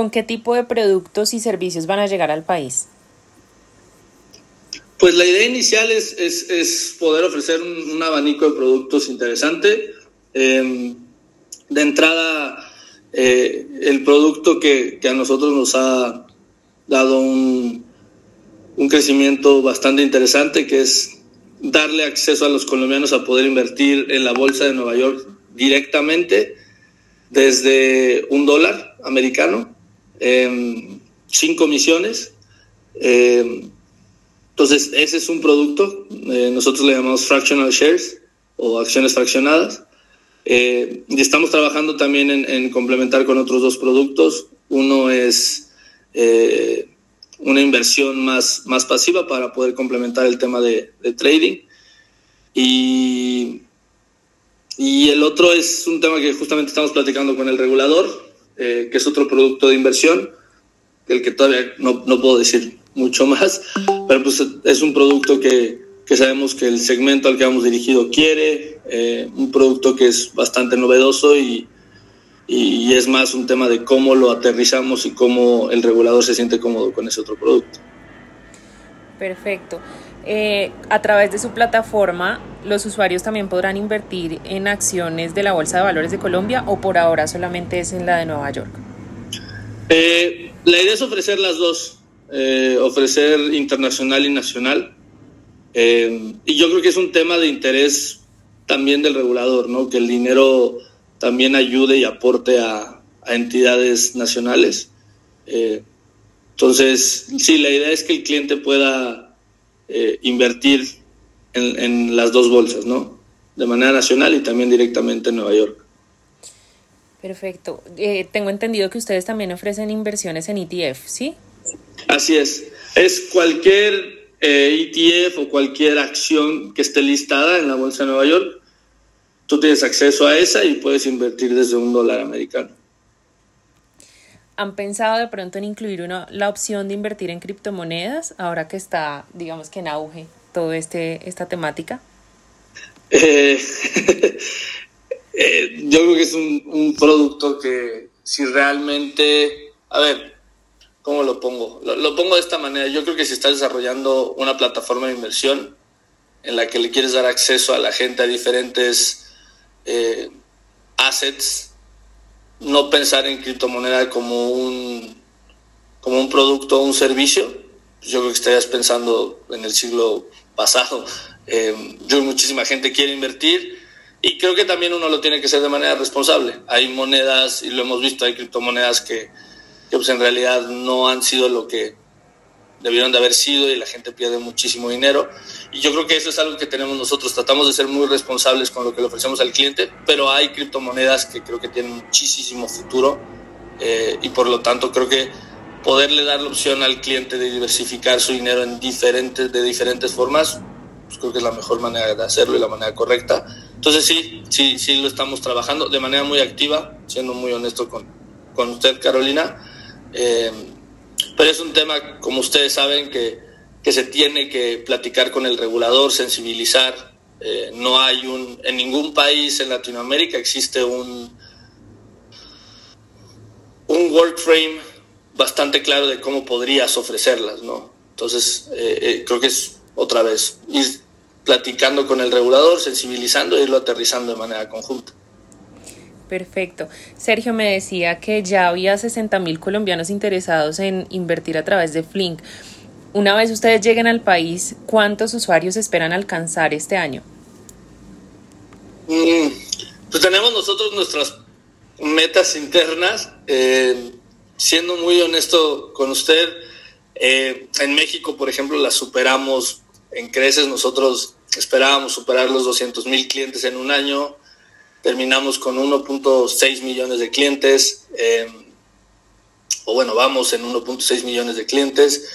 ¿Con qué tipo de productos y servicios van a llegar al país? Pues la idea inicial es, es, poder ofrecer un, abanico de productos interesante. Em, de entrada, eh, el producto que, que, a nosotros nos ha dado un, un crecimiento bastante interesante, que es darle acceso a los colombianos a poder invertir en la bolsa de Nueva York directamente desde un dólar americano, sin comisiones. Em, entonces, ese es un producto, eh, nosotros le llamamos fractional shares o acciones fraccionadas. Eh, y estamos trabajando también en, complementar con otros dos productos. Uno es eh, una inversión más, más pasiva para poder complementar el tema de, trading. Y, y, el otro es un tema que justamente estamos platicando con el regulador, eh, que es otro producto de inversión, el que todavía no, no puedo decir mucho más, pero pues es un producto que, que sabemos que el segmento al que vamos dirigido quiere, eh, un producto que es bastante novedoso y, y es más un tema de cómo lo aterrizamos y cómo el regulador se siente cómodo con ese otro producto. Perfecto. Eh, a través de su plataforma, ¿los usuarios también podrán invertir en acciones de la Bolsa de Valores de Colombia o por ahora solamente es en la de Nueva York? Eh, la idea es ofrecer las dos, eh, ofrecer internacional y nacional. y yo creo que es un tema de interés también del regulador, ¿no? Que el dinero también ayude y aporte a, entidades nacionales. Entonces, sí, la idea es que el cliente pueda eh, invertir en, las dos bolsas, ¿no? De manera nacional y también directamente en Nueva York. Perfecto. Eh, tengo entendido que ustedes también ofrecen inversiones en ETF, ¿sí? Así es. Es cualquier ETF e o cualquier acción que esté listada en la Bolsa de Nueva York tú tienes acceso a esa y puedes invertir desde un dólar americano. ¿Han pensado de pronto en incluir una, la opción de invertir en criptomonedas ahora que está, digamos que en auge toda este, esta temática? Eh, eh, yo creo que es un, producto que si realmente, a ver, ¿cómo lo pongo? Lo, lo pongo de esta manera. Yo creo que si estás desarrollando una plataforma de inversión en la que le quieres dar acceso a la gente a diferentes eh, assets, no pensar en criptomoneda como un, como un producto o un servicio. Yo creo que estarías pensando en el siglo pasado. Yo muchísima gente quiere invertir y creo que también uno lo tiene que hacer de manera responsable. Hay monedas, y lo hemos visto, hay criptomonedas que, que pues en realidad no han sido lo que debieron de haber sido y la gente pierde muchísimo dinero. Y yo creo que eso es algo que tenemos nosotros. Tratamos de ser muy responsables con lo que le ofrecemos al cliente, pero hay criptomonedas que creo que tienen muchísimo futuro eh, y por lo tanto creo que poderle dar la opción al cliente de diversificar su dinero en diferentes, de diferentes formas, pues creo que es la mejor manera de hacerlo y la manera correcta. Entonces sí, sí, sí lo estamos trabajando de manera muy activa, siendo muy honesto con, con usted, Carolina. Eh, pero es un tema, como ustedes saben, que, que se tiene que platicar con el regulador, sensibilizar. Eh, no hay un, en ningún país en Latinoamérica existe un, un work frame bastante claro de cómo podrías ofrecerlas, ¿no? Entonces, eh, eh, creo que es otra vez ir platicando con el regulador, sensibilizando e irlo aterrizando de manera conjunta. Perfecto. Sergio me decía que ya había 60 mil colombianos interesados en invertir a través de Flink. Una vez ustedes lleguen al país, ¿cuántos usuarios esperan alcanzar este año? Mm, pues tenemos nosotros nuestras metas internas. Eh, siendo muy honesto con usted, eh, en México, por ejemplo, las superamos en creces. Nosotros esperábamos superar los 200 mil clientes en un año terminamos con 1.6 millones de clientes, eh, o bueno, vamos en 1.6 millones de clientes.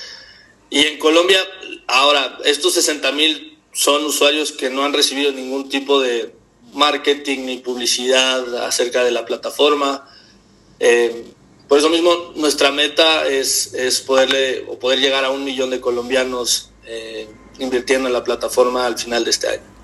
Y en Colombia, ahora, estos 60 mil son usuarios que no han recibido ningún tipo de marketing ni publicidad acerca de la plataforma. Eh, por eso mismo, nuestra meta es, es, poderle o poder llegar a un millón de colombianos eh, invirtiendo en la plataforma al final de este año.